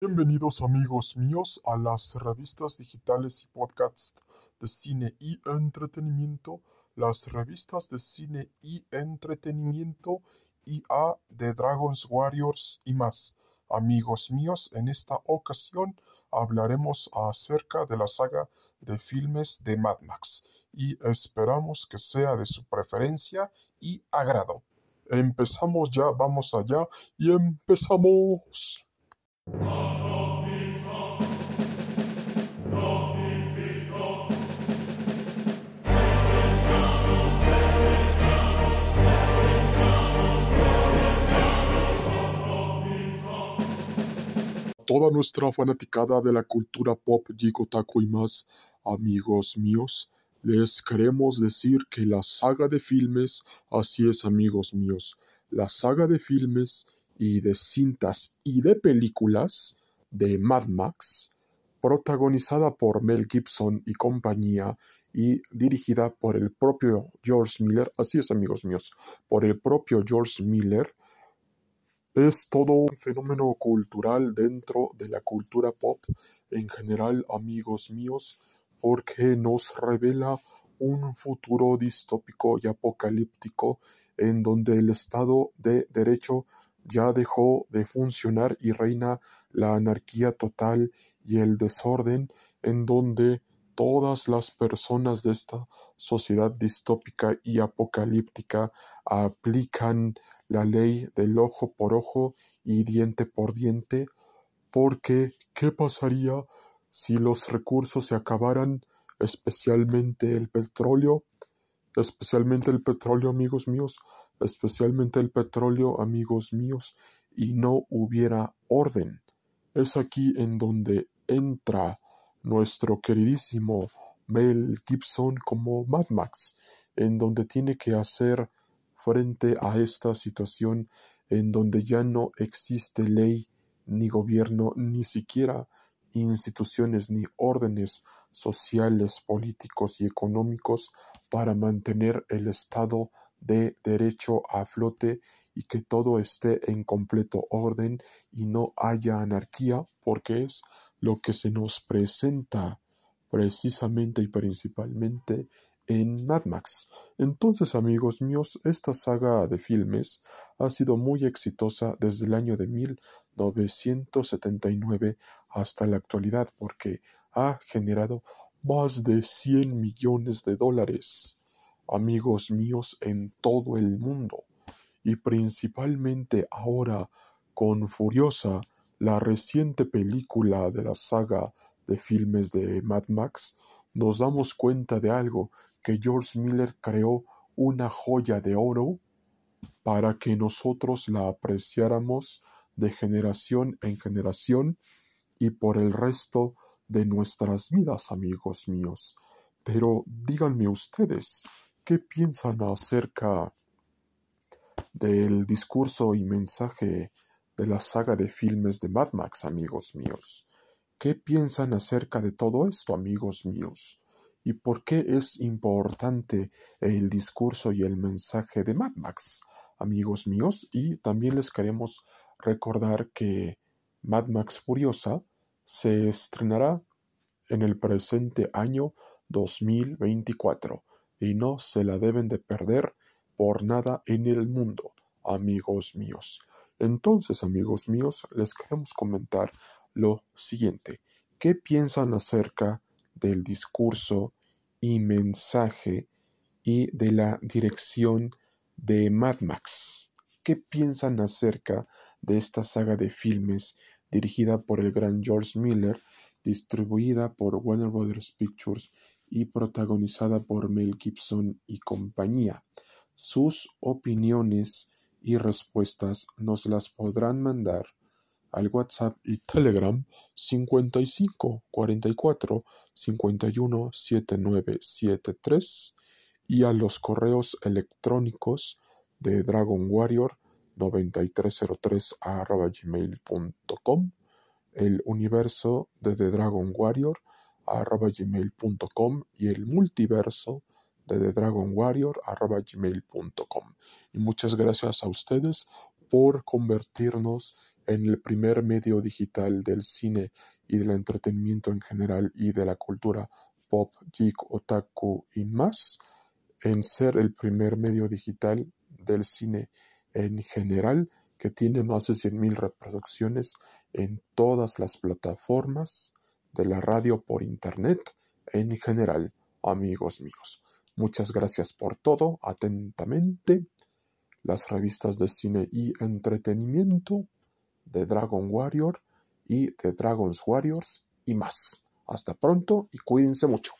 Bienvenidos amigos míos a las revistas digitales y podcasts de cine y entretenimiento, las revistas de cine y entretenimiento y a de Dragons Warriors y más. Amigos míos, en esta ocasión hablaremos acerca de la saga de filmes de Mad Max y esperamos que sea de su preferencia y agrado. Empezamos ya, vamos allá y empezamos. Toda nuestra fanaticada de la cultura pop, Taco y más, amigos míos, les queremos decir que la saga de filmes, así es amigos míos, la saga de filmes y de cintas y de películas de Mad Max, protagonizada por Mel Gibson y compañía y dirigida por el propio George Miller, así es amigos míos, por el propio George Miller, es todo un fenómeno cultural dentro de la cultura pop en general, amigos míos, porque nos revela un futuro distópico y apocalíptico en donde el Estado de Derecho ya dejó de funcionar y reina la anarquía total y el desorden en donde todas las personas de esta sociedad distópica y apocalíptica aplican la ley del ojo por ojo y diente por diente, porque ¿qué pasaría si los recursos se acabaran, especialmente el petróleo? Especialmente el petróleo, amigos míos, especialmente el petróleo, amigos míos, y no hubiera orden. Es aquí en donde entra nuestro queridísimo Mel Gibson como Mad Max, en donde tiene que hacer frente a esta situación en donde ya no existe ley ni gobierno, ni siquiera instituciones ni órdenes sociales, políticos y económicos para mantener el Estado de derecho a flote y que todo esté en completo orden y no haya anarquía, porque es lo que se nos presenta precisamente y principalmente en Mad Max. Entonces, amigos míos, esta saga de filmes ha sido muy exitosa desde el año de 1979 hasta la actualidad porque ha generado más de 100 millones de dólares, amigos míos, en todo el mundo. Y principalmente ahora con Furiosa, la reciente película de la saga de filmes de Mad Max, nos damos cuenta de algo que George Miller creó una joya de oro para que nosotros la apreciáramos de generación en generación y por el resto de nuestras vidas, amigos míos. Pero díganme ustedes, ¿qué piensan acerca del discurso y mensaje de la saga de filmes de Mad Max, amigos míos? ¿Qué piensan acerca de todo esto, amigos míos? ¿Y por qué es importante el discurso y el mensaje de Mad Max, amigos míos? Y también les queremos recordar que Mad Max Furiosa se estrenará en el presente año 2024 y no se la deben de perder por nada en el mundo, amigos míos. Entonces, amigos míos, les queremos comentar lo siguiente. ¿Qué piensan acerca del discurso y mensaje y de la dirección de Mad Max? ¿Qué piensan acerca de esta saga de filmes dirigida por el gran George Miller, distribuida por Warner Brothers Pictures y protagonizada por Mel Gibson y compañía? Sus opiniones y respuestas nos las podrán mandar al WhatsApp y Telegram 55 44 51 7973 y a los correos electrónicos de Dragon Warrior 9303 gmail.com el universo de The Dragon Warrior gmail.com y el multiverso de The Dragon Warrior gmail.com y muchas gracias a ustedes por convertirnos en el primer medio digital del cine y del entretenimiento en general y de la cultura pop, geek, otaku y más, en ser el primer medio digital del cine en general que tiene más de 100.000 reproducciones en todas las plataformas de la radio por internet en general, amigos míos. Muchas gracias por todo. Atentamente, las revistas de cine y entretenimiento de Dragon Warrior y de Dragon's Warriors y más. Hasta pronto y cuídense mucho.